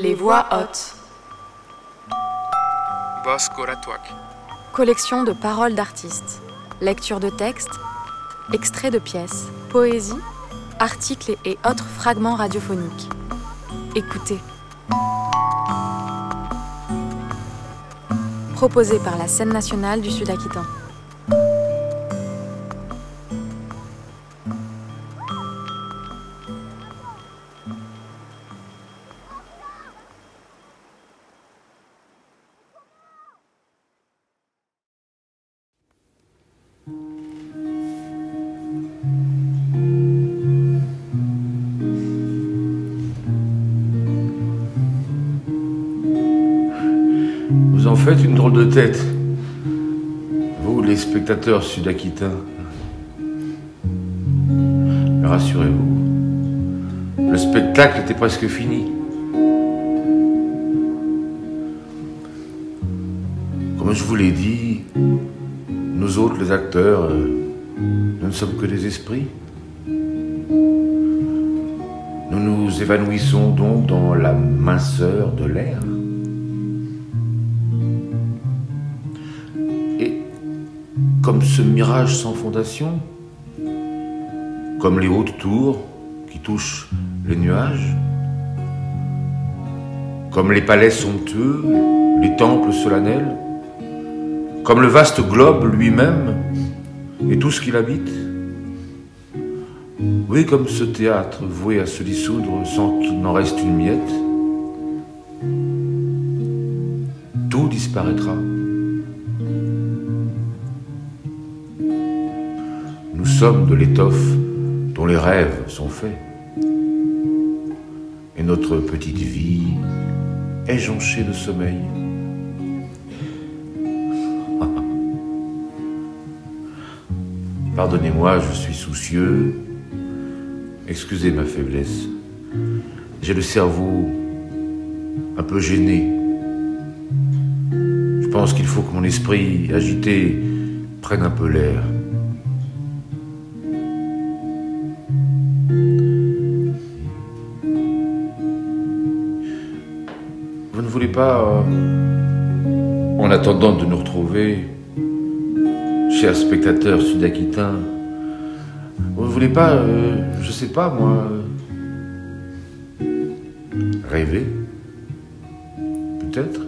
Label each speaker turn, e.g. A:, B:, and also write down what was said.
A: Les voix hautes. Collection de paroles d'artistes. Lecture de textes, extraits de pièces, poésie, articles et autres fragments radiophoniques. Écoutez. Proposé par la scène nationale du Sud-Aquitain.
B: En faites une drôle de tête. Vous, les spectateurs sud-aquitains. Rassurez-vous, le spectacle était presque fini. Comme je vous l'ai dit, nous autres, les acteurs, euh, nous ne sommes que des esprits. Nous nous évanouissons donc dans la minceur de l'air. Comme ce mirage sans fondation, comme les hautes tours qui touchent les nuages, comme les palais somptueux, les temples solennels, comme le vaste globe lui-même et tout ce qu'il habite. Oui, comme ce théâtre voué à se dissoudre sans qu'il n'en reste une miette. Tout disparaîtra. Sommes de l'étoffe dont les rêves sont faits. Et notre petite vie est jonchée de sommeil. Pardonnez-moi, je suis soucieux. Excusez ma faiblesse. J'ai le cerveau un peu gêné. Je pense qu'il faut que mon esprit agité prenne un peu l'air. Euh, en attendant de nous retrouver, chers spectateurs sud-aquitains, vous ne voulez pas, euh, je sais pas moi, euh, rêver Peut-être?